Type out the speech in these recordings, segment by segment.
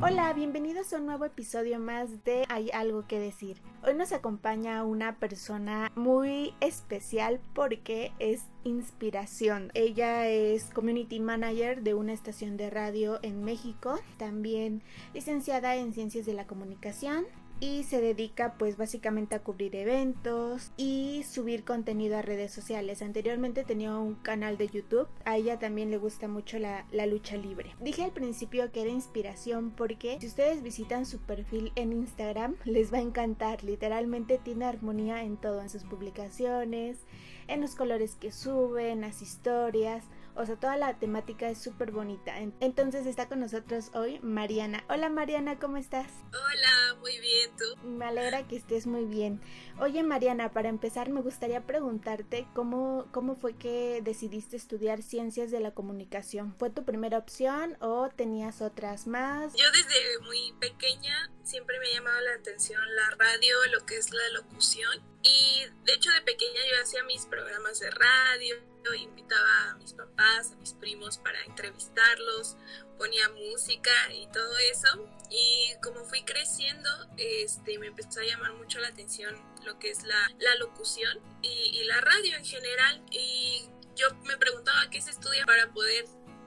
Hola, bienvenidos a un nuevo episodio más de Hay algo que decir. Hoy nos acompaña una persona muy especial porque es inspiración. Ella es community manager de una estación de radio en México, también licenciada en ciencias de la comunicación y se dedica pues básicamente a cubrir eventos y subir contenido a redes sociales. Anteriormente tenía un canal de YouTube, a ella también le gusta mucho la, lucha libre. Dije al principio que era inspiración porque si ustedes visitan su perfil en Instagram les va a encantar, literalmente tiene armonía en todo, en sus publicaciones, en los colores que sube, en las historias. O sea, toda la temática es súper bonita. Entonces está con nosotros hoy Mariana. Hola Mariana, ¿cómo estás? Hola, muy bien, ¿tú? Me alegra que estés muy bien. Oye Mariana, para empezar me gustaría preguntarte cómo, cómo fue que decidiste estudiar ciencias de la comunicación. ¿Fue tu primera opción o tenías otras más? Yo desde muy pequeña siempre me ha llamado la atención la radio, lo que es la locución. Y de hecho de pequeña yo hacía mis programas de radio, invitaba a mis papás, a mis primos para entrevistarlos, ponía música y todo eso. Y como fui creciendo, este, me empezó a llamar mucho la atención lo que es la, la locución y, y la radio en general. Y yo me preguntaba qué se estudia para poder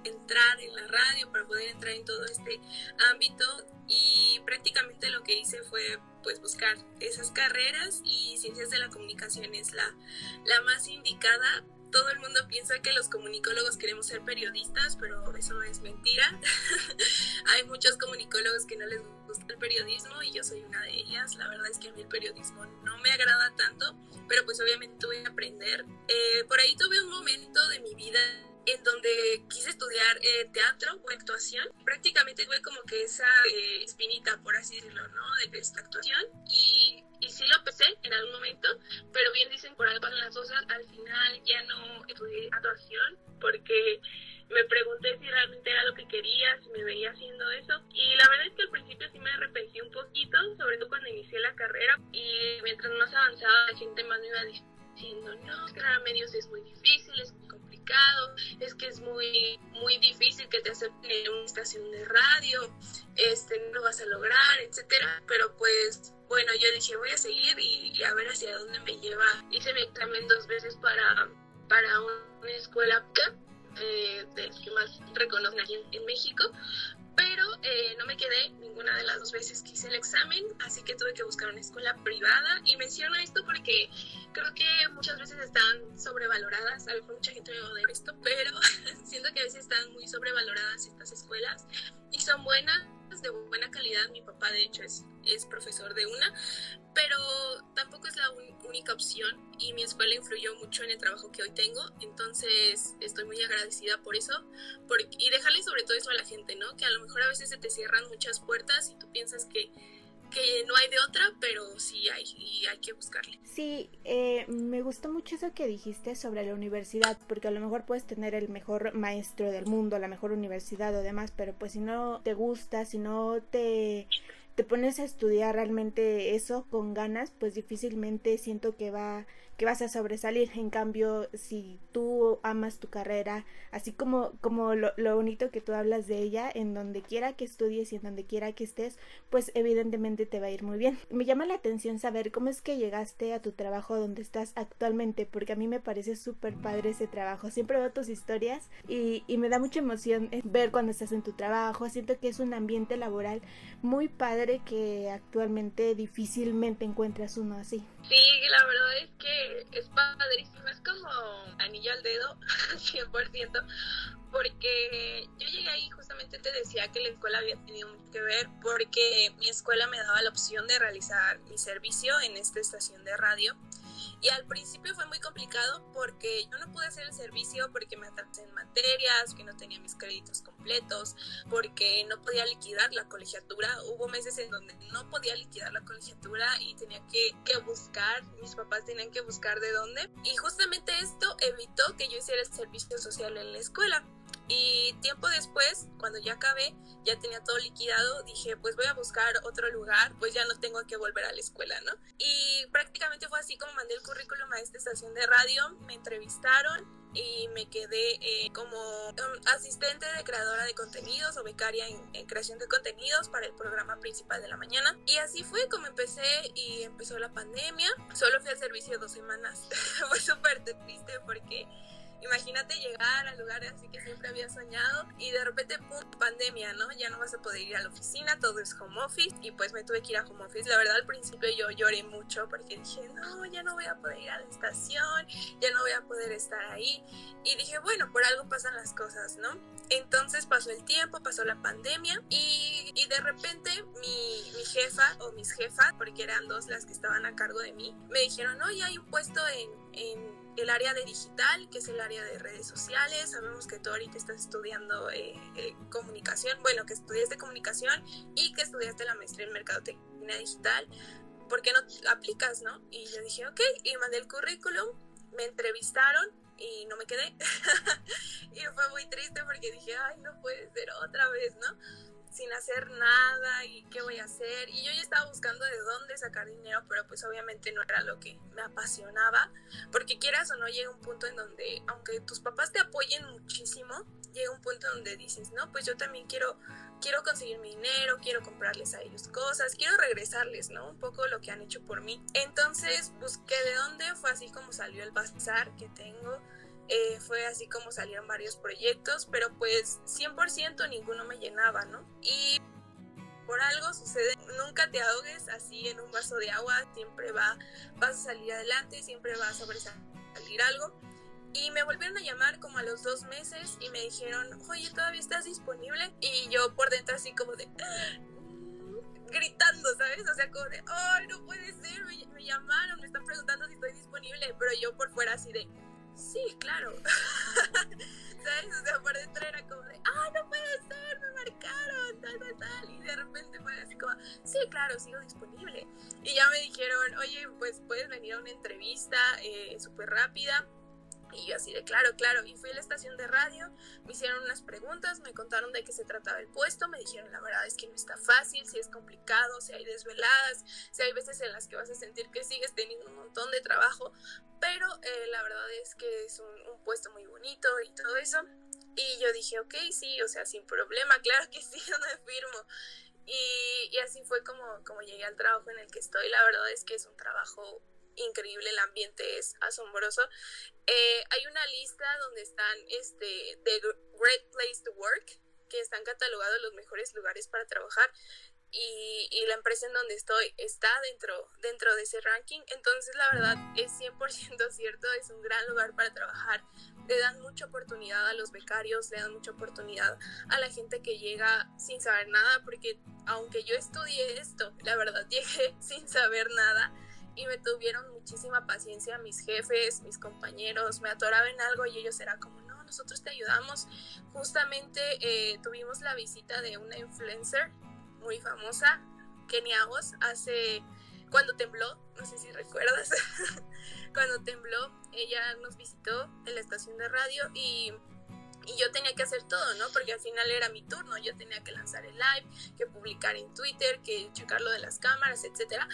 entrar en la radio, para poder entrar en todo este ámbito y prácticamente lo que hice fue pues buscar esas carreras y ciencias de la comunicación es la, la más indicada todo el mundo piensa que los comunicólogos queremos ser periodistas, pero eso es mentira. Hay muchos comunicólogos que no les gusta el periodismo y yo soy una de ellas. La verdad es que a mí el periodismo no me agrada tanto, pero pues obviamente tuve que aprender. Eh, por ahí tuve un momento de mi vida en donde quise estudiar eh, teatro o actuación. Prácticamente tuve como que esa eh, espinita, por así decirlo, ¿no? De esta actuación. Y, y sí lo pensé en algún momento, pero bien dicen por algo pasan las cosas. Al final ya no estudié actuación porque me pregunté si realmente era lo que quería, si me veía haciendo eso. Y la verdad es que al principio sí me arrepentí un poquito, sobre todo cuando inicié la carrera. Y mientras más avanzaba, la gente más me iba diciendo, no, crear medios es muy difícil, es muy es que es muy, muy difícil que te acepten en una estación de radio, este, no lo vas a lograr, etcétera. Pero pues, bueno, yo dije, voy a seguir y, a ver hacia dónde me lleva. Hice mi examen dos veces para, para una escuela eh, de que más reconocen aquí en México, pero eh, no me quedé ninguna de las dos veces que hice el examen, así que tuve que buscar una escuela privada. Y menciono esto porque creo que muchas veces están sobrevaloradas, a lo mejor mucha gente me va a ver esto, pero siento que a veces están muy sobrevaloradas estas escuelas y son buenas, de buena calidad. Mi papá, de hecho, es, es profesor de una, pero tampoco es la única opción y mi escuela influyó mucho en el trabajo que hoy tengo, entonces estoy muy agradecida por eso y dejarle sobre todo eso a la gente, ¿no? Que a lo mejor a veces se te cierran muchas puertas y tú piensas que que no hay de otra, pero sí hay y hay que buscarle. Sí, eh, me gustó mucho eso que dijiste sobre la universidad, porque a lo mejor puedes tener el mejor maestro del mundo, la mejor universidad o demás, pero pues si no te gusta, si no te te pones a estudiar realmente eso con ganas, pues difícilmente siento que va que vas a sobresalir. En cambio, si tú amas tu carrera, así como, como lo, lo, bonito que tú hablas de ella, en donde quiera que estudies y en donde quiera que estés, pues evidentemente te va a ir muy bien. Me llama la atención saber cómo es que llegaste a tu trabajo donde estás actualmente, porque a mí me parece súper padre ese trabajo. Siempre veo tus historias y, y me da mucha emoción ver cuando estás en tu trabajo. Siento que es un ambiente laboral muy padre que actualmente difícilmente encuentras uno así. Sí, la verdad es que es padrísimo, es como anillo al dedo, 100%, porque yo llegué ahí justamente te decía que la escuela había tenido mucho que ver porque mi escuela me daba la opción de realizar mi servicio en esta estación de radio y al principio fue muy complicado porque yo no pude hacer el servicio porque me atrasé en materias, que no tenía mis créditos completos, porque no podía liquidar la colegiatura. Hubo meses en donde no podía liquidar la colegiatura y tenía que, que buscar, mis papás tenían que buscar de dónde. Y justamente esto evitó que yo hiciera el servicio social en la escuela Y tiempo después, cuando ya acabé, ya tenía todo liquidado, dije, pues voy a buscar otro lugar, pues ya no tengo que volver a la escuela, ¿no? Y prácticamente fue así como mandé el currículum a esta estación de radio, me entrevistaron y me quedé eh, como um, asistente de creadora de contenidos o becaria en, creación de contenidos para el programa principal de la mañana. Y así fue como empecé y empezó la pandemia. Solo fui al servicio dos semanas. fue súper triste porque Imagínate llegar al lugar así que siempre había soñado y de repente, pum, pandemia, ¿no? Ya no vas a poder ir a la oficina, todo es home office y pues me tuve que ir a home office. La verdad al principio yo lloré mucho porque dije, no, ya no voy a poder ir a la estación, ya no voy a poder estar ahí. Y dije, bueno, por algo pasan las cosas, ¿no? Entonces pasó el tiempo, pasó la pandemia y, y de repente mi, mi, jefa o mis jefas, porque eran dos las que estaban a cargo de mí, me dijeron, no, ya hay un puesto en, en el área de digital, que es el área de redes sociales. Sabemos que tú ahorita estás estudiando eh, eh, comunicación, bueno, que estudiaste comunicación y que estudiaste la maestría en mercadotecnia digital. ¿Por qué no aplicas, no? Y yo dije, ok, y mandé el currículum, me entrevistaron y no me quedé. y fue muy triste porque dije, ay, no puede ser otra vez, ¿no? Sin hacer nada y qué voy a hacer. Y yo ya estaba buscando de dónde sacar dinero, pero pues obviamente no era lo que me apasionaba, porque quieras o no llega un punto en donde, aunque tus papás te apoyen muchísimo, llega un punto donde dices, no, pues yo también quiero, quiero conseguir mi dinero, quiero comprarles a ellos cosas, quiero regresarles, ¿no? Un poco lo que han hecho por mí. Entonces busqué de dónde, fue así como salió el bazar que tengo eh, fue así como salieron varios proyectos, pero pues 100% ninguno me llenaba, ¿no? Y por algo sucede, nunca te ahogues así en un vaso de agua, siempre va, vas a salir adelante, siempre va a sobresalir algo. Y me volvieron a llamar como a los dos meses y me dijeron, oye, ¿todavía estás disponible? Y yo por dentro así como de... gritando, ¿sabes? O sea, como de, ay, no puede ser, me, me llamaron, me están preguntando si estoy disponible, pero yo por fuera así de, sí, claro. ¿Sabes? O sea, por dentro era como de, ah, no puede ser, me marcaron, tal, tal, tal. Y de repente fue así como, sí, claro, sigo disponible. Y ya me dijeron, oye, pues puedes venir a una entrevista eh, súper rápida y yo así de claro, claro. Y fui a la estación de radio, me hicieron unas preguntas, me contaron de qué se trataba el puesto, me dijeron la verdad es que no está fácil, si es complicado, si hay desveladas, si hay veces en las que vas a sentir que sigues teniendo un montón de trabajo, pero eh, la verdad es que es un, puesto muy bonito y todo eso. Y yo dije, ok, sí, o sea, sin problema, claro que sí, yo me firmo. Y, y así fue como, como llegué al trabajo en el que estoy. La verdad es que es un trabajo increíble, el ambiente es asombroso. Eh, hay una lista donde están este, The Great Place to Work, que están catalogados los mejores lugares para trabajar. Y, y, la empresa en donde estoy está dentro, dentro de ese ranking. Entonces, la verdad es 100% cierto, es un gran lugar para trabajar. Le dan mucha oportunidad a los becarios, le dan mucha oportunidad a la gente que llega sin saber nada, porque aunque yo estudié esto, la verdad llegué sin saber nada y me tuvieron muchísima paciencia mis jefes, mis compañeros, me atoraban algo y ellos eran como, no, nosotros te ayudamos. Justamente eh, tuvimos la visita de una influencer muy famosa, Kenia Oz, hace, cuando tembló, no sé si recuerdas, cuando tembló, ella nos visitó en la estación de radio y y yo tenía que hacer todo, ¿no? Porque al final era mi turno, yo tenía que lanzar el live, que publicar en Twitter, que checar lo de las cámaras, etcétera.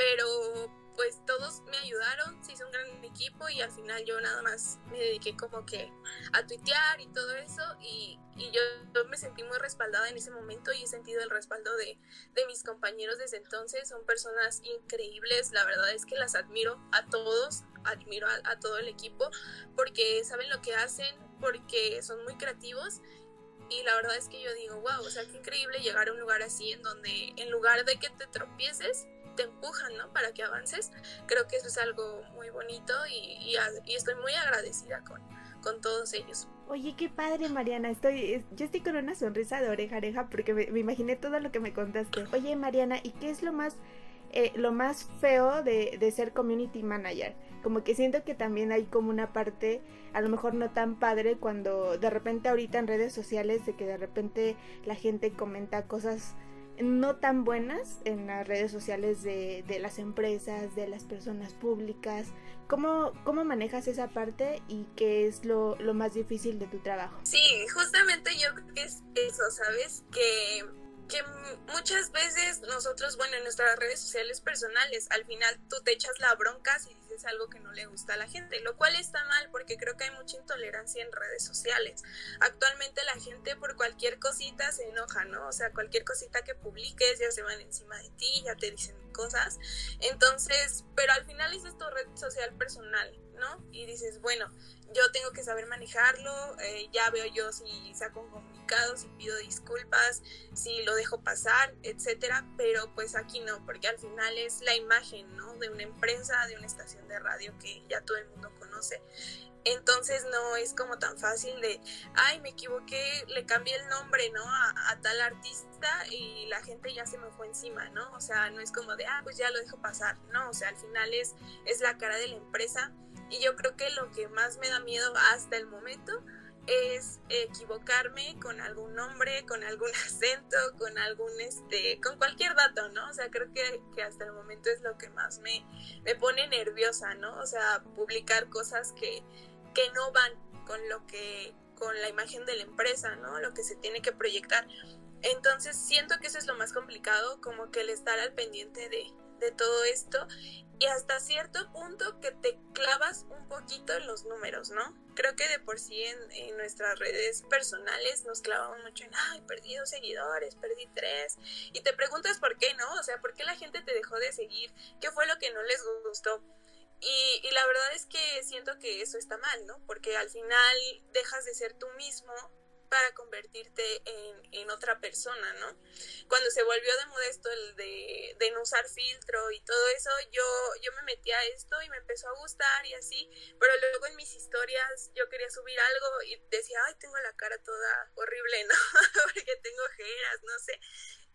Pero pues todos me ayudaron, se hizo un gran equipo y al final yo nada más me dediqué como que a tuitear y todo eso y, yo, me sentí muy respaldada en ese momento y he sentido el respaldo de, de mis compañeros desde entonces, son personas increíbles, la verdad es que las admiro a todos, admiro a, a todo el equipo porque saben lo que hacen, porque son muy creativos y la verdad es que yo digo, wow, o sea, qué increíble llegar a un lugar así en donde en lugar de que te tropieces, te empujan, ¿no? Para que avances. Creo que eso es algo muy bonito y, y, estoy muy agradecida con, con todos ellos. Oye, qué padre, Mariana. Estoy, yo estoy con una sonrisa de oreja a oreja porque me, imaginé todo lo que me contaste. Oye, Mariana, ¿y qué es lo más, eh, lo más feo de, de, ser community manager? Como que siento que también hay como una parte, a lo mejor no tan padre, cuando de repente ahorita en redes sociales, de que de repente la gente comenta cosas no tan buenas en las redes sociales de, de las empresas, de las personas públicas. ¿Cómo, ¿Cómo manejas esa parte y qué es lo, lo más difícil de tu trabajo? Sí, justamente yo creo que es eso, ¿sabes? Que que muchas veces nosotros, bueno, en nuestras redes sociales personales, al final tú te echas la bronca si dices algo que no le gusta a la gente, lo cual está mal porque creo que hay mucha intolerancia en redes sociales. Actualmente la gente por cualquier cosita se enoja, ¿no? O sea, cualquier cosita que publiques ya se van encima de ti, ya te dicen cosas. Entonces, pero al final es tu red social personal, ¿no? Y dices, bueno, yo tengo que saber manejarlo, eh, ya veo yo si saco un si pido disculpas, si lo dejo pasar, etcétera, pero pues aquí no, porque al final es la imagen, ¿no? De una empresa, de una estación de radio que ya todo el mundo conoce. Entonces no es como tan fácil de, ay, me equivoqué, le cambié el nombre, ¿no? A, a, tal artista y la gente ya se me fue encima, ¿no? O sea, no es como de, ah, pues ya lo dejo pasar, ¿no? O sea, al final es, es la cara de la empresa y yo creo que lo que más me da miedo hasta el momento es equivocarme con algún nombre, con algún acento, con algún, este, con cualquier dato, ¿no? O sea, creo que, que hasta el momento es lo que más me, me pone nerviosa, ¿no? O sea, publicar cosas que, que no van con lo que, con la imagen de la empresa, ¿no? Lo que se tiene que proyectar. Entonces siento que eso es lo más complicado, como que el estar al pendiente de, de todo esto y hasta cierto punto que te clavas un poquito en los números, ¿no? Creo que de por sí en, nuestras redes personales nos clavamos mucho en, ay, perdí dos seguidores, perdí tres, y te preguntas por qué, ¿no? O sea, ¿por qué la gente te dejó de seguir? ¿Qué fue lo que no les gustó? Y, y la verdad es que siento que eso está mal, ¿no? Porque al final dejas de ser tú mismo para convertirte en, en, otra persona, ¿no? Cuando se volvió de moda esto el de, de, no usar filtro y todo eso, yo, yo me metí a esto y me empezó a gustar y así, pero luego en mis historias yo quería subir algo y decía, ay, tengo la cara toda horrible, ¿no? Porque tengo ojeras, no sé.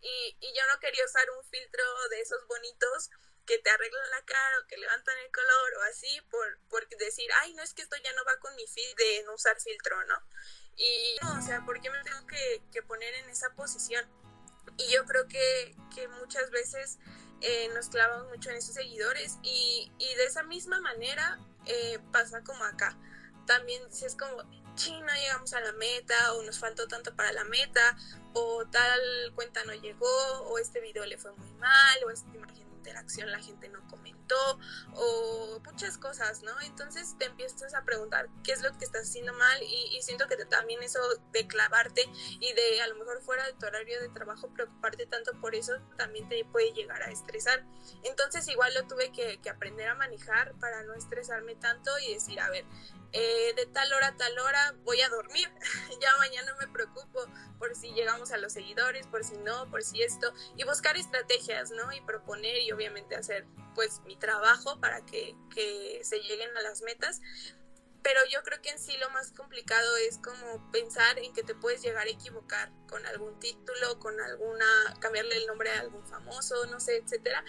Y, y yo no quería usar un filtro de esos bonitos que te arreglan la cara o que levantan el color o así por, por decir, ay, no es que esto ya no va con mi feed de no usar filtro, ¿no? Y o sea, ¿por qué me tengo que, que poner en esa posición? Y yo creo que, que muchas veces eh, nos clavamos mucho en esos seguidores y, y de esa misma manera eh, pasa como acá. También si es como, no llegamos a la meta o nos faltó tanto para la meta o tal cuenta no llegó o este video le fue muy mal o esta imagen interacción la gente no comentó o muchas cosas, ¿no? Entonces te empiezas a preguntar qué es lo que estás haciendo mal y, siento que también eso de clavarte y de a lo mejor fuera de tu horario de trabajo preocuparte tanto por eso también te puede llegar a estresar. Entonces igual lo tuve que, que aprender a manejar para no estresarme tanto y decir, a ver, eh, de tal hora a tal hora voy a dormir, ya mañana me preocupo por si llegamos a los seguidores, por si no, por si esto, y buscar estrategias, ¿no? Y proponer y obviamente hacer pues mi trabajo para que, que se lleguen a las metas. Pero yo creo que en sí lo más complicado es como pensar en que te puedes llegar a equivocar con algún título, con alguna, cambiarle el nombre a algún famoso, no sé, etcétera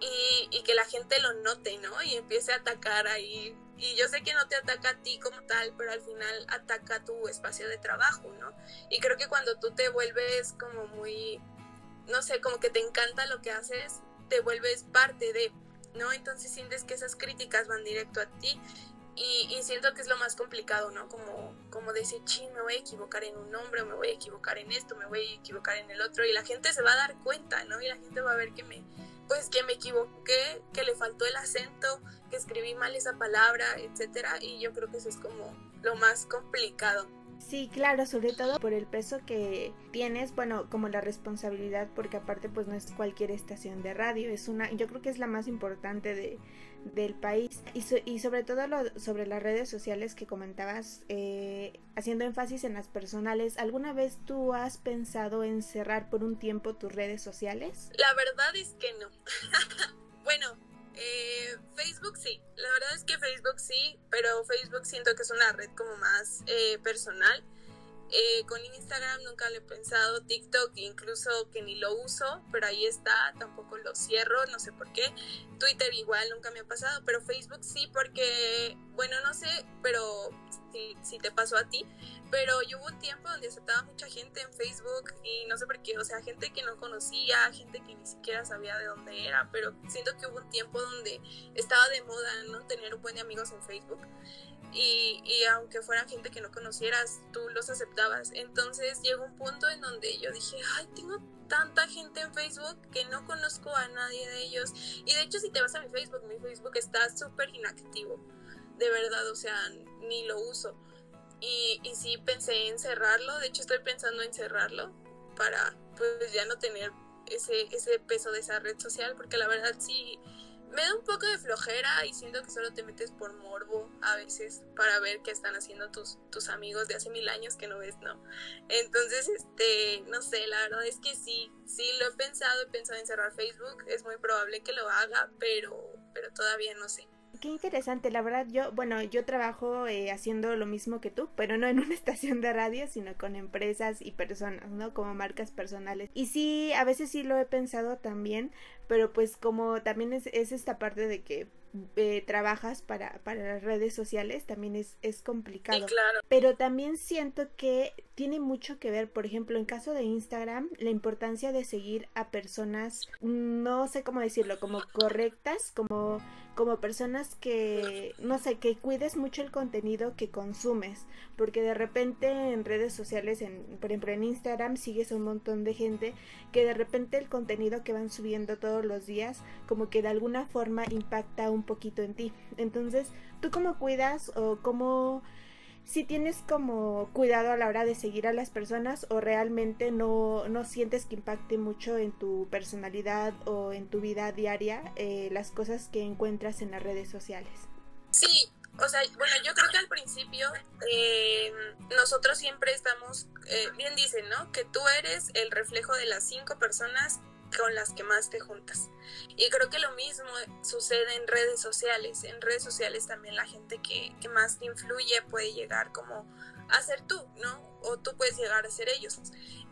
y, y, que la gente lo note, ¿no? Y empiece a atacar ahí. Y yo sé que no te ataca a ti como tal, pero al final ataca tu espacio de trabajo, ¿no? Y creo que cuando tú te vuelves como muy, no sé, como que te encanta lo que haces, te vuelves parte de, ¿no? Entonces sientes que esas críticas van directo a ti. Y, siento que es lo más complicado, ¿no? Como, como decir, ching, me voy a equivocar en un nombre, me voy a equivocar en esto, me voy a equivocar en el otro. Y la gente se va a dar cuenta, ¿no? Y la gente va a ver que me, pues que me equivoqué, que le faltó el acento, que escribí mal esa palabra, etcétera, y yo creo que eso es como lo más complicado. Sí, claro, sobre todo por el peso que tienes, bueno, como la responsabilidad, porque aparte pues no es cualquier estación de radio, es una, yo creo que es la más importante de, del país y, y sobre todo lo, sobre las redes sociales que comentabas, eh, haciendo énfasis en las personales, ¿alguna vez tú has pensado en cerrar por un tiempo tus redes sociales? La verdad es que no. bueno, eh, Facebook sí, la verdad es que Facebook sí, pero Facebook siento que es una red como más eh, personal Eh, con Instagram nunca lo he pensado, TikTok incluso que ni lo uso, pero ahí está, tampoco lo cierro, no sé por qué. Twitter igual nunca me ha pasado, pero Facebook sí porque, bueno, no sé, pero si, te pasó a ti, pero yo hubo un tiempo donde aceptaba mucha gente en Facebook y no sé por qué, o sea, gente que no conocía, gente que ni siquiera sabía de dónde era, pero siento que hubo un tiempo donde estaba de moda, ¿no? Tener un buen de amigos en Facebook. Y, y, aunque fuera gente que no conocieras, tú los aceptabas. Entonces llegó un punto en donde yo dije, ay, tengo tanta gente en Facebook que no conozco a nadie de ellos. Y de hecho, si te vas a mi Facebook, mi Facebook está súper inactivo. De verdad, o sea, ni lo uso. Y, y sí pensé en cerrarlo, de hecho estoy pensando en cerrarlo para pues ya no tener ese, ese peso de esa red social, porque la verdad sí me da un poco de flojera y siento que solo te metes por morbo a veces para ver qué están haciendo tus, tus amigos de hace mil años que no ves, ¿no? Entonces, este, no sé, la verdad es que sí, sí lo he pensado, he pensado en cerrar Facebook, es muy probable que lo haga, pero, pero todavía no sé. Qué interesante, la verdad yo, bueno, yo trabajo eh, haciendo lo mismo que tú, pero no en una estación de radio, sino con empresas y personas, ¿no? Como marcas personales. Y sí, a veces sí lo he pensado también, pero pues como también es, es esta parte de que eh, trabajas para, para las redes sociales también es, es complicado. claro. Pero también siento que tiene mucho que ver, por ejemplo, en caso de Instagram, la importancia de seguir a personas, no sé cómo decirlo, como correctas, como como personas que, no sé, que cuides mucho el contenido que consumes, porque de repente en redes sociales, en, por ejemplo en Instagram, sigues a un montón de gente que de repente el contenido que van subiendo todos los días, como que de alguna forma impacta un poquito en ti. Entonces, ¿tú cómo cuidas o cómo si tienes como cuidado a la hora de seguir a las personas o realmente no, no sientes que impacte mucho en tu personalidad o en tu vida diaria eh, las cosas que encuentras en las redes sociales. Sí, o sea, bueno, yo creo que al principio eh, nosotros siempre estamos, eh, bien dicen, ¿no? Que tú eres el reflejo de las cinco personas con las que más te juntas. Y creo que lo mismo sucede en redes sociales. En redes sociales también la gente que, más te influye puede llegar como a ser tú, ¿no? O tú puedes llegar a ser ellos.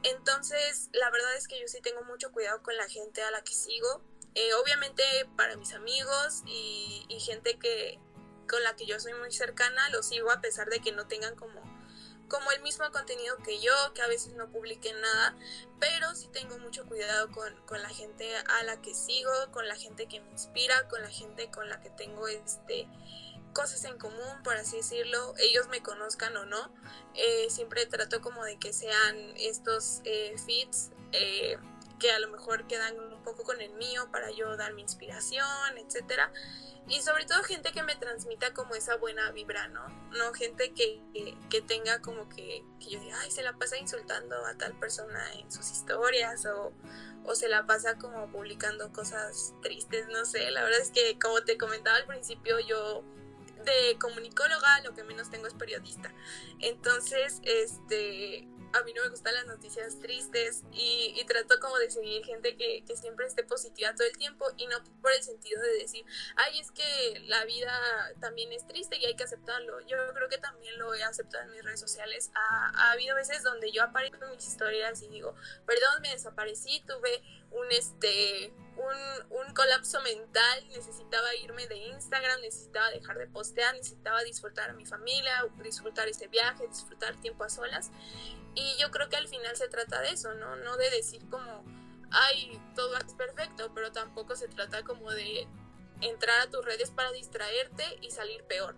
Entonces, la verdad es que yo sí tengo mucho cuidado con la gente a la que sigo. Eh, obviamente para mis amigos y, y gente que con la que yo soy muy cercana, lo sigo a pesar de que no tengan como como el mismo contenido que yo, que a veces no publique nada, pero sí tengo mucho cuidado con, con, la gente a la que sigo, con la gente que me inspira, con la gente con la que tengo este cosas en común, por así decirlo, ellos me conozcan o no, eh, siempre trato como de que sean estos eh, feeds eh, que a lo mejor quedan un poco con el mío para yo dar mi inspiración, etcétera y sobre todo gente que me transmita como esa buena vibra, ¿no? No gente que, que, tenga como que, yo diga, ay, se la pasa insultando a tal persona en sus historias o, o se la pasa como publicando cosas tristes, no sé, la verdad es que como te comentaba al principio, yo de comunicóloga lo que menos tengo es periodista. Entonces, este, a mí no me gustan las noticias tristes y, trato como de seguir gente que, que, siempre esté positiva todo el tiempo y no por el sentido de decir, ay, es que la vida también es triste y hay que aceptarlo. Yo creo que también lo he aceptado en mis redes sociales. Ha, ha habido veces donde yo aparezco en mis historias y digo, perdón, me desaparecí, tuve un este un, colapso mental, necesitaba irme de Instagram, necesitaba dejar de postear, necesitaba disfrutar a mi familia, disfrutar este viaje, disfrutar tiempo a solas. Y yo creo que al final se trata de eso, ¿no? No de decir como, ay, todo es perfecto, pero tampoco se trata como de entrar a tus redes para distraerte y salir peor.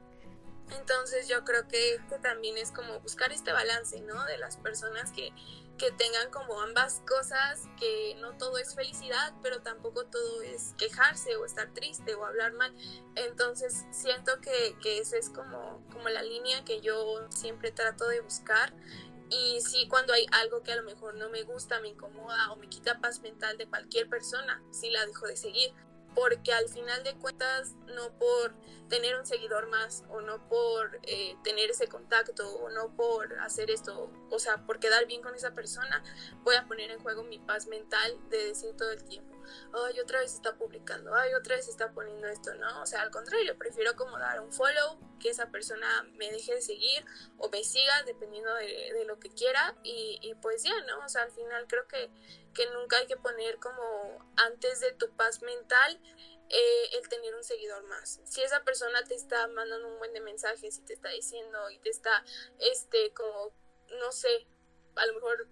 Entonces yo creo que, que también es como buscar este balance, ¿no? De las personas que, que tengan como ambas cosas, que no todo es felicidad, pero tampoco todo es quejarse o estar triste o hablar mal. Entonces siento que, que esa es como, como la línea que yo siempre trato de buscar y sí, cuando hay algo que a lo mejor no me gusta, me incomoda o me quita paz mental de cualquier persona, sí la dejo de seguir. Porque al final de cuentas no por tener un seguidor más o no por eh, tener ese contacto o no por hacer esto, o sea, por quedar bien con esa persona, voy a poner en juego mi paz mental de decir todo el tiempo, ay, otra vez está publicando, ay, otra vez está poniendo esto, ¿no? O sea, al contrario, prefiero como dar un follow, que esa persona me deje de seguir o me siga dependiendo de, de lo que quiera y, y, pues ya, ¿no? O sea, al final creo que, que nunca hay que poner como antes de tu paz mental eh, el tener un seguidor más. Si esa persona te está mandando un buen de mensajes y te está diciendo y te está, este, como, no sé, a lo mejor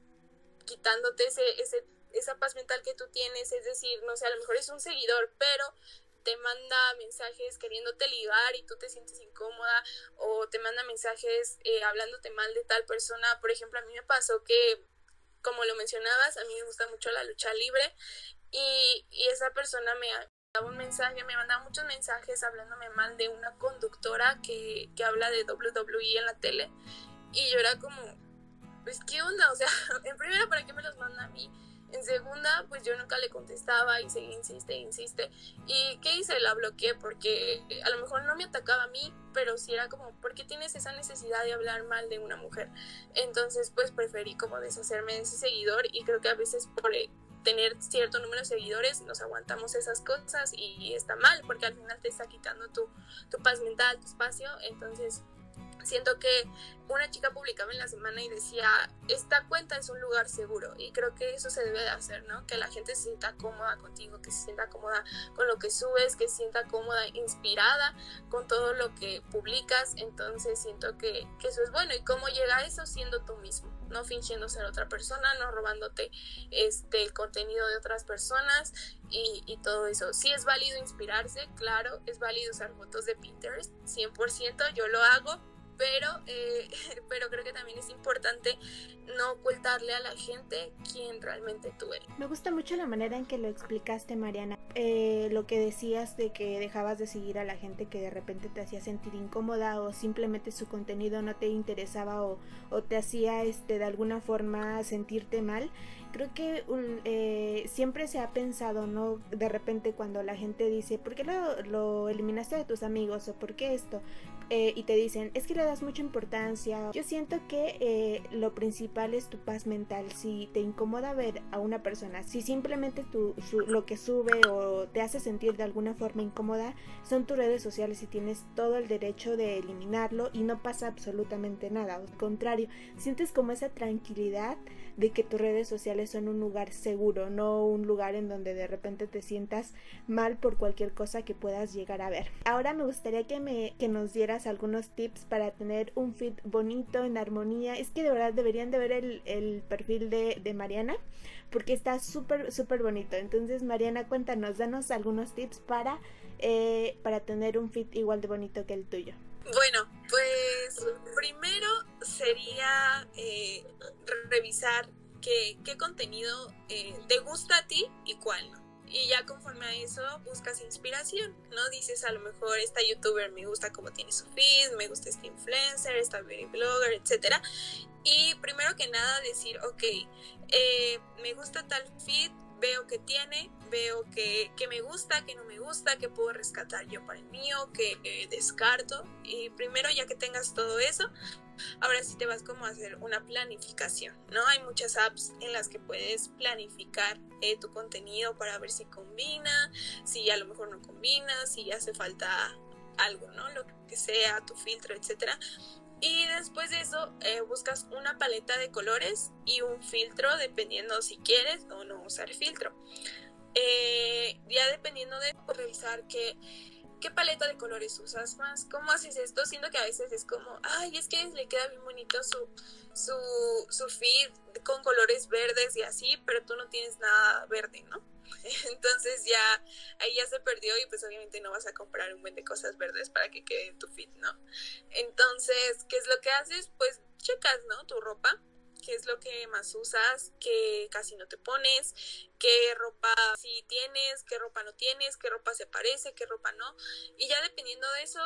quitándote ese, ese, esa paz mental que tú tienes, es decir, no sé, a lo mejor es un seguidor, pero te manda mensajes queriéndote ligar y tú te sientes incómoda o te manda mensajes eh, hablándote mal de tal persona. Por ejemplo, a mí me pasó que, como lo mencionabas, a mí me gusta mucho la lucha libre y, y esa persona me, un mensaje, me mandaba muchos mensajes hablándome mal de una conductora que, que habla de WWE en la tele. Y yo era como, pues, ¿qué onda? O sea, en primera, ¿para qué me los manda a mí? En segunda, pues yo nunca le contestaba y seguía, insiste, insiste. ¿Y qué hice? La bloqueé porque a lo mejor no me atacaba a mí, pero sí era como, ¿por qué tienes esa necesidad de hablar mal de una mujer? Entonces, pues preferí como deshacerme de ese seguidor y creo que a veces por tener cierto número de seguidores, nos aguantamos esas cosas y está mal porque al final te está quitando tu, tu paz mental, tu espacio. Entonces, siento que una chica publicaba en la semana y decía, esta cuenta es un lugar seguro y creo que eso se debe de hacer, ¿no? Que la gente se sienta cómoda contigo, que se sienta cómoda con lo que subes, que se sienta cómoda, inspirada con todo lo que publicas, entonces siento que, que eso es bueno y cómo llega a eso siendo tú mismo, no fingiendo ser otra persona, no robándote este, el contenido de otras personas y, y todo eso. Sí es válido inspirarse, claro, es válido usar fotos de Pinterest, 100%, yo lo hago, pero, eh, pero creo que también es importante no ocultarle a la gente quién realmente tú eres. Me gusta mucho la manera en que lo explicaste, Mariana. Eh, lo que decías de que dejabas de seguir a la gente que de repente te hacía sentir incómoda o simplemente su contenido no te interesaba o, o te hacía este, de alguna forma sentirte mal creo que eh, siempre se ha pensado, ¿no? De repente cuando la gente dice, ¿por qué lo, lo eliminaste de tus amigos? ¿O por qué esto? Eh, y te dicen, es que le das mucha importancia. Yo siento que eh, lo principal es tu paz mental. Si te incomoda ver a una persona, si simplemente tu, lo que sube o te hace sentir de alguna forma incómoda, son tus redes sociales y tienes todo el derecho de eliminarlo y no pasa absolutamente nada. Al contrario, sientes como esa tranquilidad de que tus redes sociales son un lugar seguro, no un lugar en donde de repente te sientas mal por cualquier cosa que puedas llegar a ver. Ahora me gustaría que, me, que nos dieras algunos tips para tener un feed bonito, en armonía. Es que de verdad deberían de ver el, el perfil de, Mariana porque está súper, súper bonito. Entonces, Mariana, cuéntanos, danos algunos tips para, eh, para tener un feed igual de bonito que el tuyo. Bueno, pues primero sería eh, revisar qué, qué contenido eh, te gusta a ti y cuál no. Y ya conforme a eso buscas inspiración, ¿no? Dices a lo mejor esta youtuber me gusta cómo tiene su feed, me gusta este influencer, esta beauty blogger, etc. Y primero que nada decir, ok, eh, me gusta tal feed, veo que tiene, veo que, me gusta, que no me gusta, que puedo rescatar yo para el mío, que descarto. Y primero ya que tengas todo eso, ahora sí te vas como a hacer una planificación, ¿no? Hay muchas apps en las que puedes planificar eh, tu contenido para ver si combina, si a lo mejor no combina, si hace falta algo, ¿no? Lo que sea, tu filtro, etcétera. Y después de eso eh, buscas una paleta de colores y un filtro dependiendo si quieres o no usar filtro. Eh, ya dependiendo de revisar qué, qué paleta de colores usas más, cómo haces esto, siendo que a veces es como, ay, es que le queda bien bonito su, su, su feed con colores verdes y así, pero tú no tienes nada verde, ¿no? Entonces ya ahí ya se perdió y pues obviamente no vas a comprar un buen de cosas verdes para que quede en tu fit, ¿no? Entonces, ¿qué es lo que haces? Pues checas, ¿no? Tu ropa, qué es lo que más usas, qué casi no te pones, qué ropa sí tienes, qué ropa no tienes, qué ropa se parece, qué ropa no. Y ya dependiendo de eso,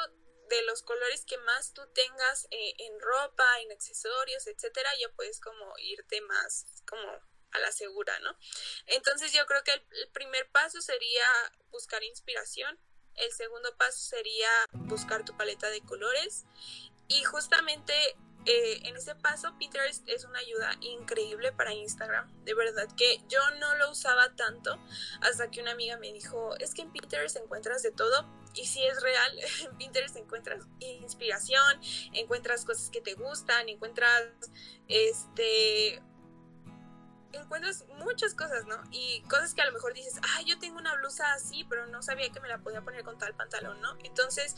de los colores que más tú tengas eh, en ropa, en accesorios, etcétera, ya puedes como irte más como a la segura, ¿no? Entonces yo creo que el primer paso sería buscar inspiración, el segundo paso sería buscar tu paleta de colores y justamente eh, en ese paso Pinterest es una ayuda increíble para Instagram. De verdad que yo no lo usaba tanto hasta que una amiga me dijo, es que en Pinterest encuentras de todo. Y si es real, en Pinterest encuentras inspiración, encuentras cosas que te gustan, encuentras este encuentras muchas cosas, ¿no? Y cosas que a lo mejor dices, ah, yo tengo una blusa así, pero no sabía que me la podía poner con tal pantalón, ¿no? Entonces,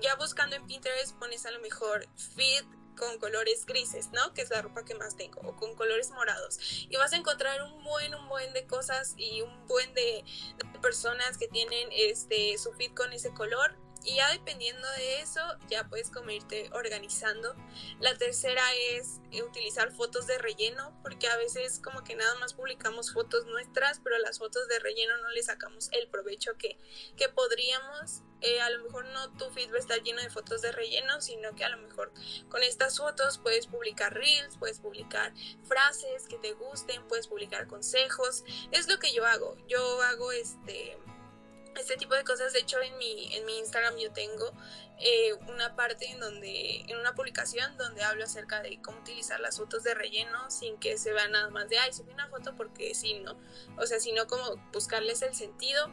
ya buscando en Pinterest pones a lo mejor fit con colores grises, ¿no? Que es la ropa que más tengo, o con colores morados. Y vas a encontrar un buen, un buen de cosas y un buen de, personas que tienen este su fit con ese color y ya dependiendo de eso, ya puedes como irte organizando. La tercera es eh, utilizar fotos de relleno, porque a veces como que nada más publicamos fotos nuestras, pero las fotos de relleno no le sacamos el provecho que, que podríamos. Eh, a lo mejor no tu feed va a estar lleno de fotos de relleno, sino que a lo mejor con estas fotos puedes publicar reels, puedes publicar frases que te gusten, puedes publicar consejos. Es lo que yo hago. Yo hago este este tipo de cosas. De hecho, en mi, en mi Instagram yo tengo eh, una parte en donde, en una publicación donde hablo acerca de cómo utilizar las fotos de relleno sin que se vea nada más de, ay, subí una foto porque sí, ¿no? O sea, sino como buscarles el sentido.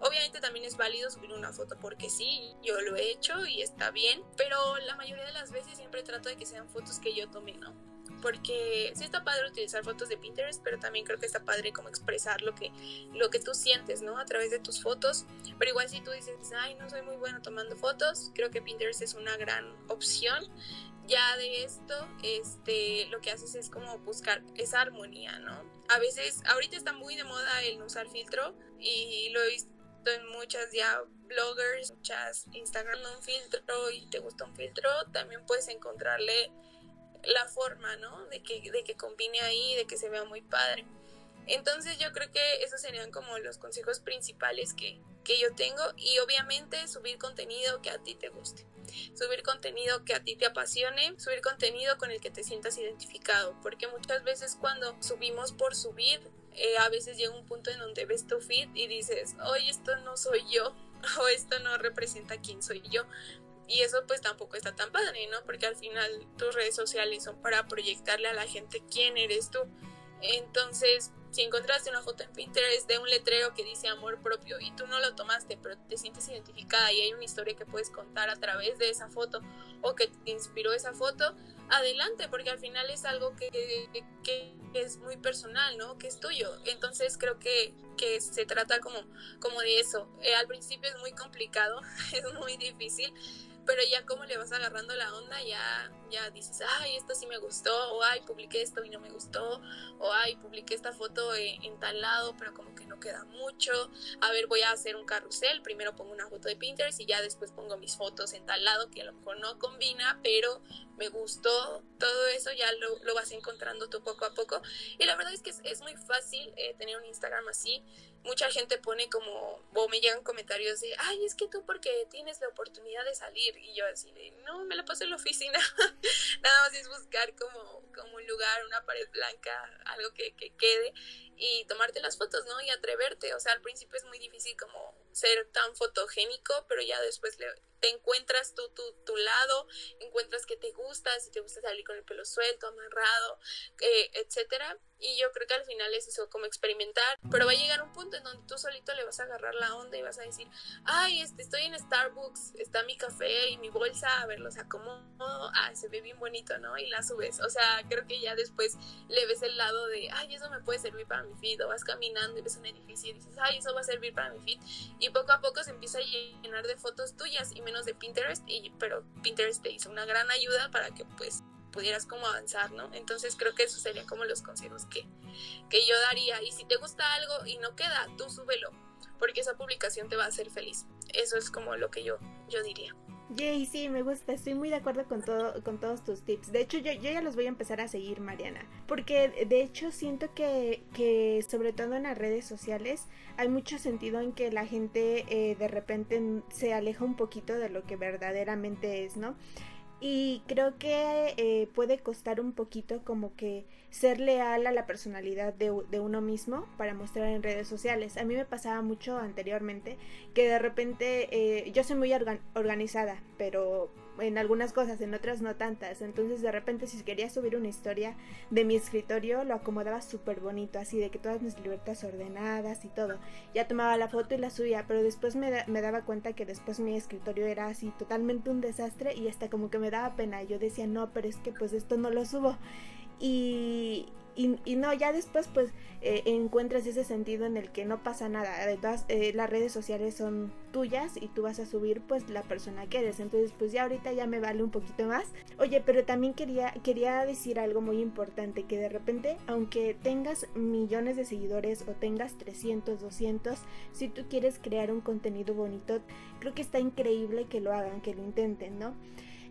Obviamente también es válido subir una foto porque sí, yo lo he hecho y está bien, pero la mayoría de las veces siempre trato de que sean fotos que yo tomé, ¿no? Porque sí está padre utilizar fotos de Pinterest, pero también creo que está padre como expresar lo que, lo que tú sientes, ¿no? A través de tus fotos. Pero igual si tú dices, ay, no soy muy bueno tomando fotos, creo que Pinterest es una gran opción. Ya de esto, este, lo que haces es como buscar esa armonía, ¿no? A veces, ahorita está muy de moda el usar filtro y lo he visto en muchas ya bloggers, muchas Instagram un filtro y te gusta un filtro, también puedes encontrarle la forma, ¿no? De que, de que combine ahí, de que se vea muy padre. Entonces yo creo que esos serían como los consejos principales que, que yo tengo. Y obviamente subir contenido que a ti te guste, subir contenido que a ti te apasione, subir contenido con el que te sientas identificado, porque muchas veces cuando subimos por subir, eh, a veces llega un punto en donde ves tu feed y dices, oye, esto no soy yo o esto no representa quién soy yo, y eso pues tampoco está tan padre, ¿no? Porque al final tus redes sociales son para proyectarle a la gente quién eres tú. Entonces, si encontraste una foto en Pinterest de un letrero que dice amor propio y tú no lo tomaste, pero te sientes identificada y hay una historia que puedes contar a través de esa foto o que te inspiró esa foto, adelante, porque al final es algo que, que, es muy personal, ¿no? Que es tuyo. Entonces creo que, que se trata como, como de eso. Eh, al principio es muy complicado, es muy difícil pero ya como le vas agarrando la onda, ya, ya dices, ay, esto sí me gustó, o ay, publiqué esto y no me gustó, o ay, publiqué esta foto en, en, tal lado, pero como que no queda mucho, a ver, voy a hacer un carrusel, primero pongo una foto de Pinterest y ya después pongo mis fotos en tal lado, que a lo mejor no combina, pero me gustó, todo eso ya lo, lo vas encontrando tú poco a poco, y la verdad es que es, es muy fácil eh, tener un Instagram así, mucha gente pone como, o me llegan comentarios de, ay, es que tú porque tienes la oportunidad de salir. Y yo así de, no, me la paso en la oficina. Nada más es buscar como, como un lugar, una pared blanca, algo que, que quede y tomarte las fotos, ¿no? Y atreverte. O sea, al principio es muy difícil como ser tan fotogénico, pero ya después le, te encuentras tú tu, tu, lado, encuentras que te gusta, si te gusta salir con el pelo suelto, amarrado, eh, etcétera. Y yo creo que al final es eso, como experimentar, pero va a llegar un punto en donde tú solito le vas a agarrar la onda y vas a decir, ay, este, estoy en Starbucks, está mi café y mi bolsa, a ver, los acomodo, ah, se ve bien bonito, ¿no? Y la subes. O sea, creo que ya después le ves el lado de, ay, eso me puede servir para mi feed, o vas caminando y ves un edificio y dices, ay, eso va a servir para mi feed. Y poco a poco se empieza a llenar de fotos tuyas y menos de Pinterest, y, pero Pinterest te hizo una gran ayuda para que pues pudieras como avanzar, ¿no? Entonces creo que esos serían como los consejos que, que yo daría. Y si te gusta algo y no queda, tú súbelo, porque esa publicación te va a hacer feliz. Eso es como lo que yo, yo diría. Yay, sí, me gusta, estoy muy de acuerdo con todo, con todos tus tips. De hecho, yo, yo ya los voy a empezar a seguir, Mariana. Porque de hecho siento que, que sobre todo en las redes sociales hay mucho sentido en que la gente eh, de repente se aleja un poquito de lo que verdaderamente es, ¿no? Y creo que eh, puede costar un poquito como que ser leal a la personalidad de, uno mismo para mostrar en redes sociales. A mí me pasaba mucho anteriormente que de repente eh, yo soy muy organizada, pero en algunas cosas, en otras no tantas. Entonces de repente si quería subir una historia de mi escritorio lo acomodaba súper bonito, así de que todas mis libertades ordenadas y todo. Ya tomaba la foto y la subía, pero después me, me daba cuenta que después mi escritorio era así totalmente un desastre y hasta como que me daba pena. Yo decía, no, pero es que pues esto no lo subo. Y, y, no, ya después pues eh, encuentras ese sentido en el que no pasa nada. Eh, las redes sociales son tuyas y tú vas a subir pues la persona que eres. Entonces pues ya ahorita ya me vale un poquito más. Oye, pero también quería, quería decir algo muy importante, que de repente, aunque tengas millones de seguidores o tengas 300, 200, si tú quieres crear un contenido bonito, creo que está increíble que lo hagan, que lo intenten, ¿no?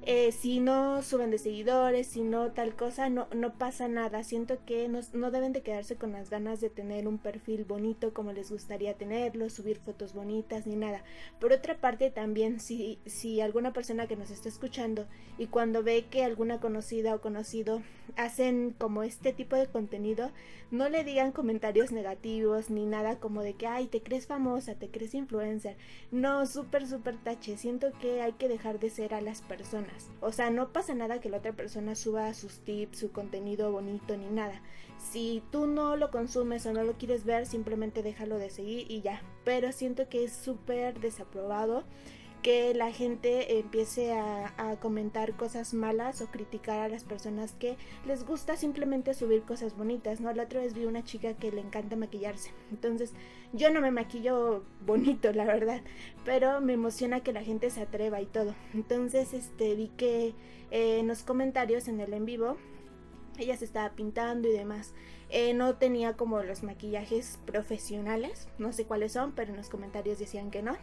Eh, si no suben de seguidores, si no tal cosa, no, no pasa nada. Siento que no, no, deben de quedarse con las ganas de tener un perfil bonito como les gustaría tenerlo, subir fotos bonitas ni nada. Por otra parte también si, si alguna persona que nos está escuchando y cuando ve que alguna conocida o conocido hacen como este tipo de contenido, no le digan comentarios negativos ni nada como de que, ay, te crees famosa, te crees influencer. No, súper, súper tache. Siento que hay que dejar de ser a las personas. O sea, no pasa nada que la otra persona suba sus tips, su contenido bonito ni nada. Si tú no lo consumes o no lo quieres ver, simplemente déjalo de seguir y ya. Pero siento que es súper desaprobado que la gente empiece a, comentar cosas malas o criticar a las personas que les gusta simplemente subir cosas bonitas, ¿no? La otra vez vi una chica que le encanta maquillarse. Entonces, yo no me maquillo bonito, la verdad, pero me emociona que la gente se atreva y todo. Entonces, este, vi que eh, en los comentarios en el en vivo ella se estaba pintando y demás. Eh, no tenía como los maquillajes profesionales, no sé cuáles son, pero en los comentarios decían que no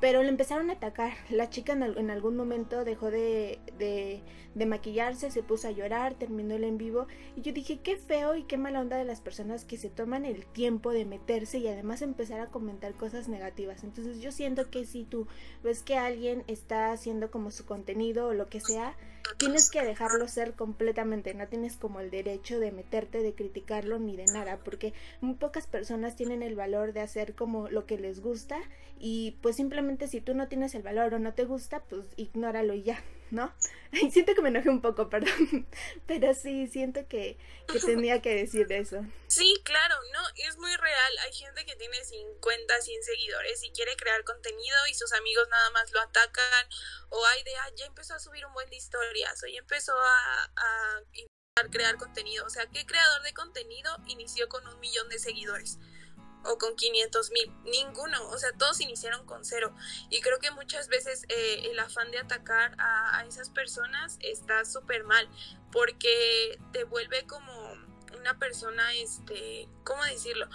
pero le empezaron a atacar. La chica en, algún momento dejó de, de, de, maquillarse, se puso a llorar, terminó el en vivo y yo dije qué feo y qué mala onda de las personas que se toman el tiempo de meterse y además empezar a comentar cosas negativas. Entonces yo siento que si tú ves que alguien está haciendo como su contenido o lo que sea, tienes que dejarlo ser completamente, no tienes como el derecho de meterte, de criticarlo ni de nada, porque muy pocas personas tienen el valor de hacer como lo que les gusta y pues simplemente si tú no tienes el valor o no te gusta, pues ignóralo y ya, ¿no? Y siento que me enojé un poco, perdón, pero sí, siento que, que tenía que decir eso. Sí, claro, no, es muy real. Hay gente que tiene 50, 100 seguidores y quiere crear contenido y sus amigos nada más lo atacan o hay de, ah, ya empezó a subir un buen de historias o ya empezó a, a crear contenido. O sea, ¿qué creador de contenido inició con un millón de seguidores? O con 500 mil, ninguno, o sea, todos iniciaron con cero. Y creo que muchas veces eh, el afán de atacar a, esas personas está súper mal, porque te vuelve como una persona, este, ¿cómo decirlo?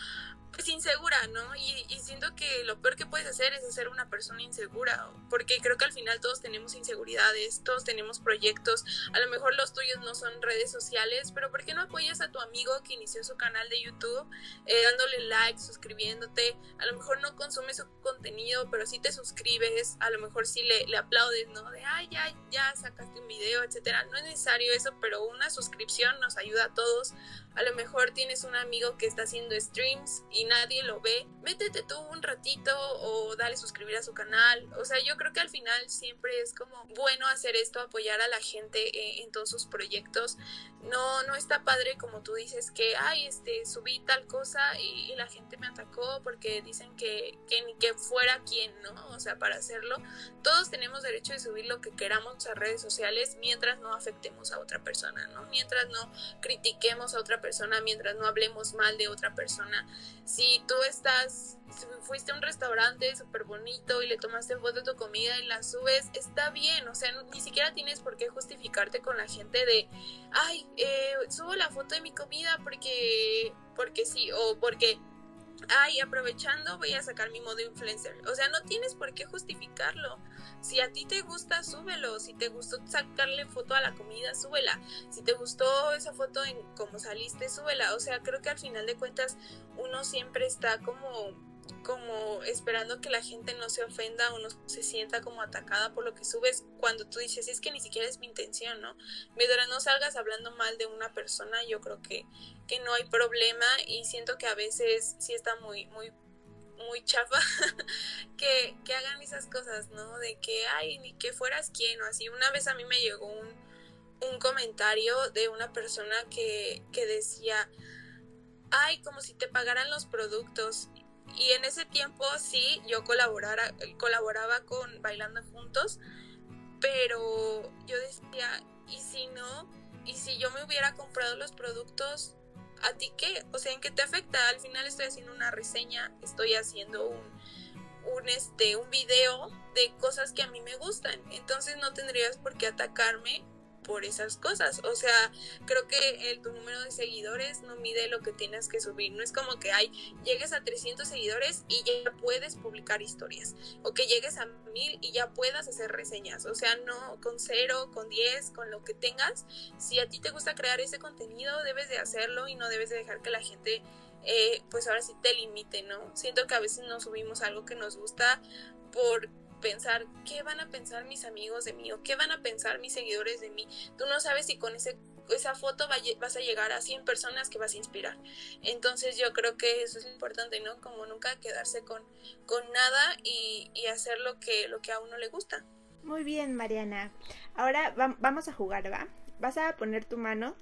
Pues insegura, ¿no? Y, y, siento que lo peor que puedes hacer es ser una persona insegura, porque creo que al final todos tenemos inseguridades, todos tenemos proyectos, a lo mejor los tuyos no son redes sociales, pero ¿por qué no apoyas a tu amigo que inició su canal de YouTube eh, dándole like, suscribiéndote? A lo mejor no consumes su contenido, pero sí te suscribes, a lo mejor sí le, le aplaudes, ¿no? De, ay, ya, ya sacaste un video, etcétera. No es necesario eso, pero una suscripción nos ayuda a todos. A lo mejor tienes un amigo que está haciendo streams y nadie lo ve, métete tú un ratito o dale suscribir a su canal. O sea, yo creo que al final siempre es como bueno hacer esto, apoyar a la gente eh, en, todos sus proyectos. No, no está padre como tú dices que, ay, este, subí tal cosa y, la gente me atacó porque dicen que, que ni que fuera quien, ¿no? O sea, para hacerlo. Todos tenemos derecho de subir lo que queramos a redes sociales mientras no afectemos a otra persona, ¿no? Mientras no critiquemos a otra persona, mientras no hablemos mal de otra persona. Si tú estás, si fuiste a un restaurante súper bonito y le tomaste foto de tu comida y la subes, está bien, o sea, ni siquiera tienes por qué justificarte con la gente de, ay, eh, subo la foto de mi comida porque, porque sí, o porque ay, aprovechando voy a sacar mi modo influencer. O sea, no tienes por qué justificarlo. Si a ti te gusta, súbelo. Si te gustó sacarle foto a la comida, súbela. Si te gustó esa foto en cómo saliste, súbela. O sea, creo que al final de cuentas uno siempre está como como esperando que la gente no se ofenda o no se sienta como atacada por lo que subes cuando tú dices es que ni siquiera es mi intención, ¿no? Mientras no salgas hablando mal de una persona, yo creo que, que no hay problema y siento que a veces sí está muy, muy muy chafa que, que, hagan esas cosas, ¿no? De que, ay, ni que fueras quien o así. Una vez a mí me llegó un, un comentario de una persona que, que decía, ay, como si te pagaran los productos. Y en ese tiempo sí, yo colaborara, colaboraba con Bailando Juntos, pero yo decía, ¿y si no? ¿Y si yo me hubiera comprado los productos? ¿A ti qué? O sea, ¿en qué te afecta? Al final estoy haciendo una reseña, estoy haciendo un, un, este, un video de cosas que a mí me gustan. Entonces no tendrías por qué atacarme por esas cosas. O sea, creo que el, tu número de seguidores no mide lo que tienes que subir. No es como que hay, llegues a 300 seguidores y ya puedes publicar historias. O que llegues a 1000 y ya puedas hacer reseñas. O sea, no con 0, con 10, con lo que tengas. Si a ti te gusta crear ese contenido, debes de hacerlo y no debes de dejar que la gente... Eh, pues ahora sí te limite, ¿no? Siento que a veces no subimos algo que nos gusta por pensar qué van a pensar mis amigos de mí o qué van a pensar mis seguidores de mí. Tú no sabes si con ese, esa foto vas a llegar a 100 personas que vas a inspirar. Entonces yo creo que eso es importante, ¿no? Como nunca quedarse con, con nada y, y hacer lo que, lo que a uno le gusta. Muy bien, Mariana. Ahora vamos a jugar, ¿va? Vas a poner tu mano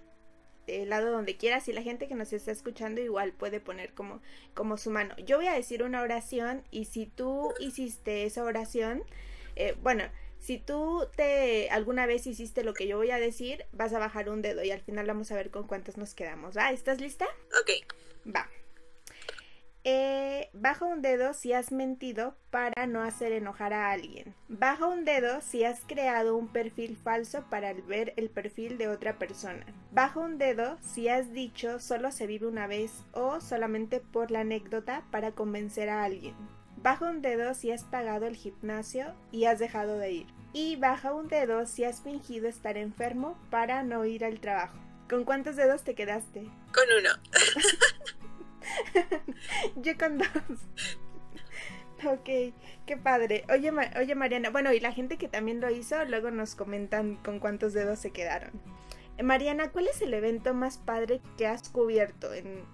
lado donde quieras y la gente que nos está escuchando igual puede poner como, como su mano. Yo voy a decir una oración y si tú hiciste esa oración, eh, bueno, si tú te alguna vez hiciste lo que yo voy a decir, vas a bajar un dedo y al final vamos a ver con cuántos nos quedamos. ¿Va? ¿Estás lista? Ok. Va. Eh, baja un dedo si has mentido para no hacer enojar a alguien. Baja un dedo si has creado un perfil falso para ver el perfil de otra persona. Baja un dedo si has dicho solo se vive una vez o solamente por la anécdota para convencer a alguien. Baja un dedo si has pagado el gimnasio y has dejado de ir. Y baja un dedo si has fingido estar enfermo para no ir al trabajo. ¿Con cuántos dedos te quedaste? Con uno. Yo con dos. Ok, qué padre. Oye, oye Mariana, bueno, y la gente que también lo hizo, luego nos comentan con cuántos dedos se quedaron. Mariana, ¿cuál es el evento más padre que has cubierto en,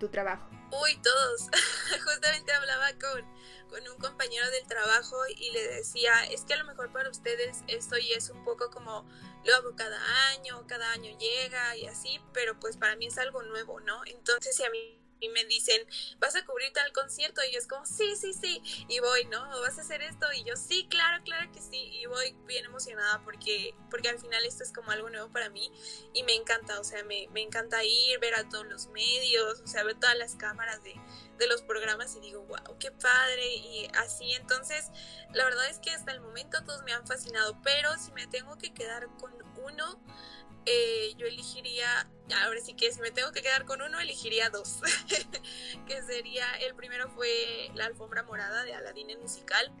tu, trabajo? Uy, todos. Justamente hablaba con, con, un compañero del trabajo y le decía, es que a lo mejor para ustedes esto y es un poco como lo hago cada año, cada año llega y así, pero pues para mí es algo nuevo, ¿no? Entonces si a mí y me dicen, vas a cubrir tal concierto y yo es como, sí, sí, sí, y voy, ¿no? ¿Vas a hacer esto? Y yo, sí, claro, claro que sí, y voy bien emocionada porque, porque al final esto es como algo nuevo para mí y me encanta, o sea, me, me encanta ir, ver a todos los medios, o sea, ver todas las cámaras de, de los programas y digo, wow, qué padre, y así, entonces, la verdad es que hasta el momento todos me han fascinado, pero si me tengo que quedar con uno, eh, yo elegiría, ahora sí que si me tengo que quedar con uno, elegiría dos, que sería, el primero fue la alfombra morada de Aladín en musical,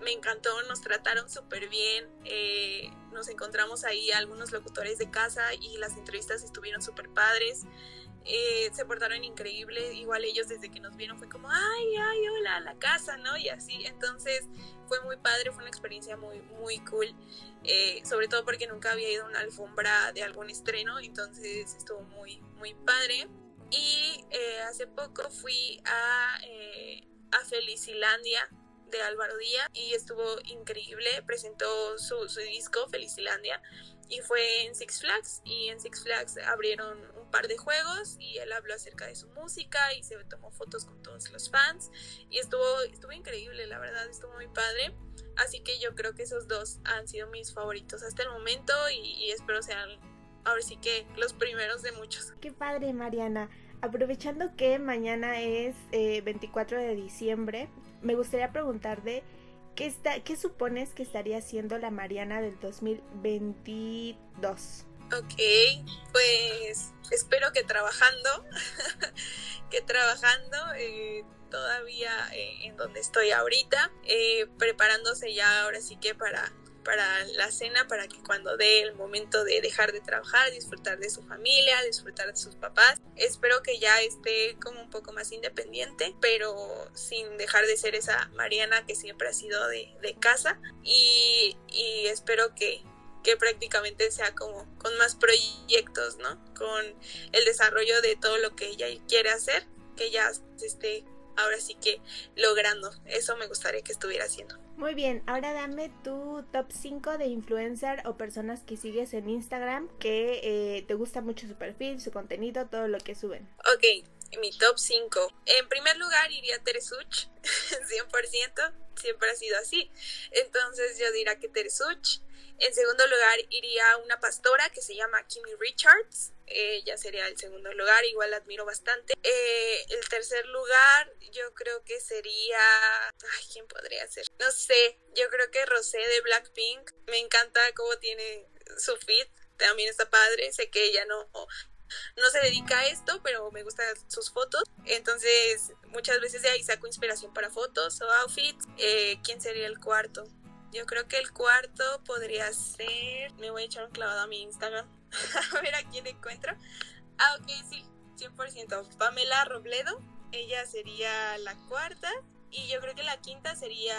me encantó, nos trataron súper bien, eh, nos encontramos ahí algunos locutores de casa y las entrevistas estuvieron súper padres. Eh, se portaron increíble, igual ellos desde que nos vieron fue como, ay, ay, hola, la casa, ¿no? Y así, entonces fue muy padre, fue una experiencia muy, muy cool, eh, sobre todo porque nunca había ido a una alfombra de algún estreno, entonces estuvo muy, muy padre. Y eh, hace poco fui a, a Felicilandia de Álvaro Díaz y estuvo increíble, presentó su, su disco Felicilandia y fue en Six Flags y en Six Flags abrieron un par de juegos y él habló acerca de su música y se tomó fotos con todos los fans y estuvo, estuvo increíble, la verdad, estuvo muy padre. Así que yo creo que esos dos han sido mis favoritos hasta el momento y, espero sean ahora sí que los primeros de muchos. Qué padre, Mariana. Aprovechando que mañana es 24 eh, de diciembre, me gustaría preguntarte ¿Qué, está, ¿Qué supones que estaría haciendo la Mariana del 2022? Ok, pues espero que trabajando, que trabajando eh, todavía eh, en donde estoy ahorita, eh, preparándose ya ahora sí que para para la cena, para que cuando dé el momento de dejar de trabajar, disfrutar de su familia, disfrutar de sus papás. Espero que ya esté como un poco más independiente, pero sin dejar de ser esa Mariana que siempre ha sido de, de casa. Y, y espero que, que prácticamente sea como con más proyectos, ¿no? Con el desarrollo de todo lo que ella quiere hacer, que ya esté ahora sí que logrando. Eso me gustaría que estuviera haciendo. Muy bien, ahora dame tu top 5 de influencer o personas que sigues en Instagram que eh, te gusta mucho su perfil, su contenido, todo lo que suben. Ok, mi top 5. En primer lugar iría Teresuch, 100%, siempre ha sido así. Entonces yo diría que Teresuch. En segundo lugar iría una pastora que se llama Kimmy Richards. Ella sería el segundo lugar, igual la admiro bastante. Eh, el tercer lugar yo creo que sería... Ay, ¿quién podría ser? No sé, yo creo que Rosé de Blackpink. Me encanta cómo tiene su fit. También está padre. Sé que ella no, no se dedica a esto, pero me gustan sus fotos. Entonces, muchas veces de ahí saco inspiración para fotos o outfits. Eh, ¿Quién sería el cuarto? Yo creo que el cuarto podría ser. Me voy a echar un clavado a mi Instagram. a ver a quién encuentro. Ah, ok, sí, 100%. Pamela Robledo. Ella sería la cuarta. Y yo creo que la quinta sería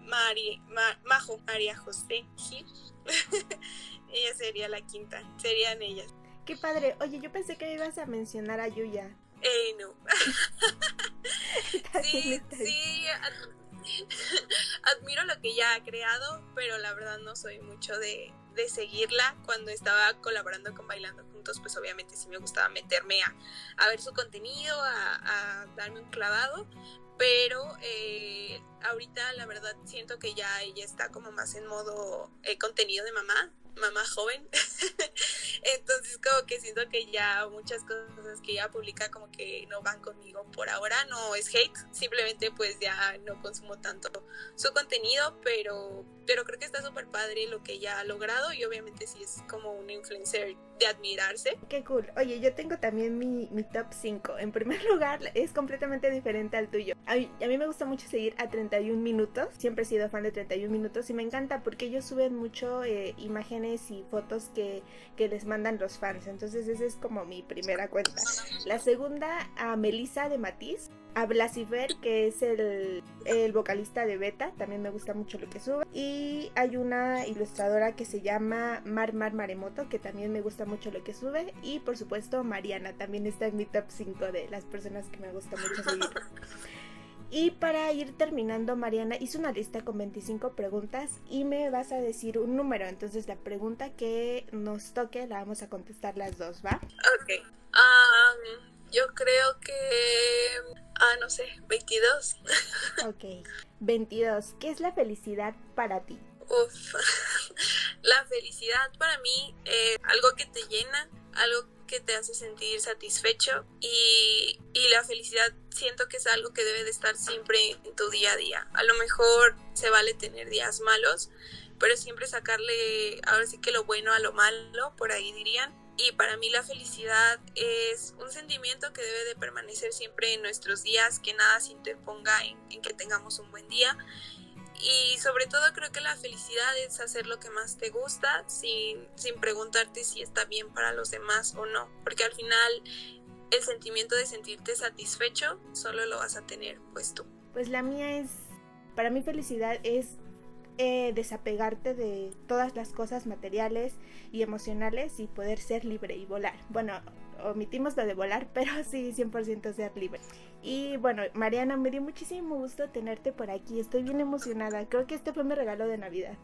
Mari, Majo, María José Gil. ella sería la quinta. Serían ellas. Qué padre. Oye, yo pensé que ibas a mencionar a Yuya. Eh, no. sí, sí admiro lo que ella ha creado, pero la verdad no soy mucho de, seguirla. Cuando estaba colaborando con Bailando Juntos, pues obviamente sí me gustaba meterme a, ver su contenido, a, darme un clavado, pero eh, ahorita la verdad siento que ya ella está como más en modo eh, contenido de mamá, mamá joven. Entonces como que siento que ya muchas cosas que ella publica como que no van conmigo por ahora, no es hate, simplemente pues ya no consumo tanto su contenido, pero, pero creo que está súper padre lo que ella ha logrado y obviamente sí es como un influencer de admirarse. Qué cool. Oye, yo tengo también mi, mi top 5. En primer lugar, es completamente diferente al tuyo. A mí, a mí me gusta mucho seguir a 31 minutos, siempre he sido fan de 31 minutos y me encanta porque ellos suben mucho eh, imágenes y fotos que, que les mandan los fans. Entonces esa es como mi primera cuenta. La segunda a Melissa de Matiz. A Blasifer, que es el, el, vocalista de Beta, también me gusta mucho lo que sube. Y hay una ilustradora que se llama Mar Mar Maremoto, que también me gusta mucho lo que sube. Y por supuesto Mariana, también está en mi top 5 de las personas que me gusta mucho seguir. Y para ir terminando, Mariana hizo una lista con 25 preguntas y me vas a decir un número. Entonces la pregunta que nos toque la vamos a contestar las dos, ¿va? Ok. Um, yo creo que... Ah, no sé, 22. ok. 22. ¿Qué es la felicidad para ti? Uf. la felicidad para mí es algo que te llena, algo que te hace sentir satisfecho y, y, la felicidad siento que es algo que debe de estar siempre en tu día a día. A lo mejor se vale tener días malos, pero siempre sacarle ahora sí que lo bueno a lo malo, por ahí dirían. Y para mí la felicidad es un sentimiento que debe de permanecer siempre en nuestros días, que nada se interponga en, que tengamos un buen día y sobre todo creo que la felicidad es hacer lo que más te gusta sin, sin preguntarte si está bien para los demás o no, porque al final el sentimiento de sentirte satisfecho solo lo vas a tener pues tú. Pues la mía es, para mí felicidad es eh, desapegarte de todas las cosas materiales y emocionales y poder ser libre y volar. Bueno, omitimos lo de volar, pero sí 100% ser libre. Y bueno, Mariana, me dio muchísimo gusto tenerte por aquí. Estoy bien emocionada. Creo que este fue mi regalo de Navidad.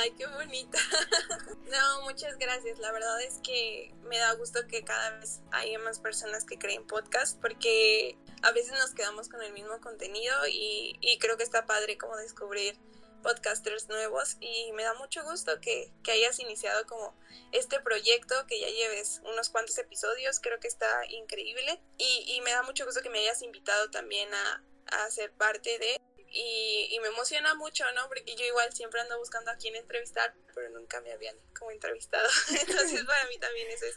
Ay, qué bonita. no, muchas gracias. La verdad es que me da gusto que cada vez haya más personas que creen podcast porque a veces nos quedamos con el mismo contenido y, y creo que está padre como descubrir podcasters nuevos y me da mucho gusto que, que, hayas iniciado como este proyecto, que ya lleves unos cuantos episodios, creo que está increíble y, y me da mucho gusto que me hayas invitado también a, a ser parte de y, y, me emociona mucho, ¿no? Porque yo igual siempre ando buscando a quién entrevistar, pero nunca me habían como entrevistado. Entonces para mí también eso es,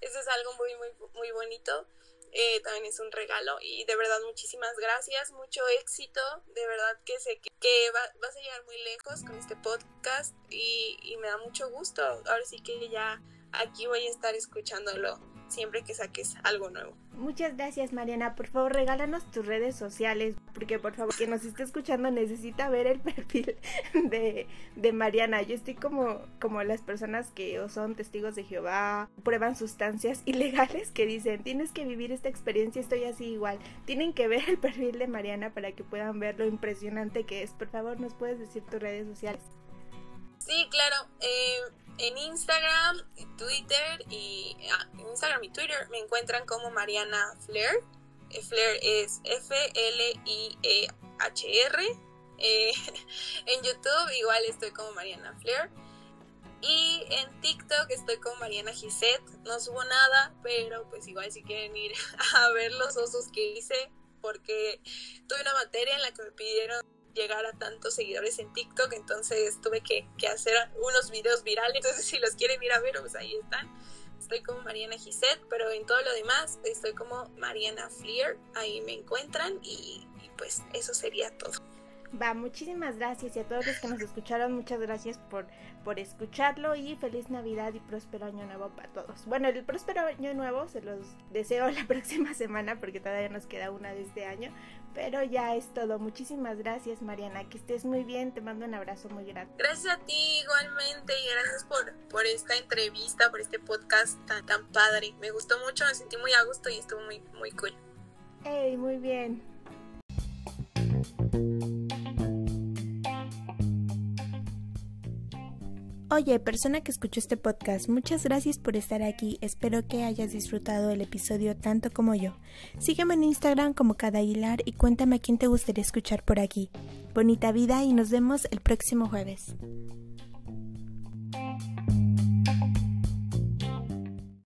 eso es algo muy, muy, muy bonito eh, también es un regalo y de verdad muchísimas gracias, mucho éxito, de verdad que sé que, vas a llegar muy lejos con este podcast y, y me da mucho gusto, ahora sí que ya aquí voy a estar escuchándolo siempre que saques algo nuevo. Muchas gracias Mariana, por favor regálanos tus redes sociales, porque por favor quien nos esté escuchando necesita ver el perfil de, de Mariana. Yo estoy como, como las personas que o son testigos de Jehová, prueban sustancias ilegales que dicen, tienes que vivir esta experiencia, estoy así igual. Tienen que ver el perfil de Mariana para que puedan ver lo impresionante que es. Por favor, ¿nos puedes decir tus redes sociales? Sí, claro. Eh, en Instagram, Twitter y ah, Instagram y Twitter me encuentran como Mariana Flair. Eh, Flair es F-L-I-E-H-R. Eh, en YouTube igual estoy como Mariana Flair. Y en TikTok estoy como Mariana Gisette. No subo nada, pero pues igual si quieren ir a ver los osos que hice, porque tuve una materia en la que me pidieron llegar a tantos seguidores en TikTok, entonces tuve que, hacer unos videos virales, entonces si los quieren ir a ver, pues ahí están. Estoy como Mariana Gisette, pero en todo lo demás estoy como Mariana Fleer, ahí me encuentran y pues eso sería todo. Va, muchísimas gracias y a todos los que nos escucharon, muchas gracias por, por escucharlo y feliz Navidad y próspero año nuevo para todos. Bueno, el próspero año nuevo se los deseo la próxima semana porque todavía nos queda una de este año, pero ya es todo. Muchísimas gracias Mariana, que estés muy bien, te mando un abrazo muy grande. Gracias a ti igualmente y gracias por, por esta entrevista, por este podcast tan, tan padre. Me gustó mucho, me sentí muy a gusto y estuvo muy, muy cool. Hey, muy bien. Oye, persona que escuchó este podcast, muchas gracias por estar aquí. Espero que hayas disfrutado el episodio tanto como yo. Sígueme en Instagram como Cada Hilar y cuéntame a quién te gustaría escuchar por aquí. Bonita vida y nos vemos el próximo jueves.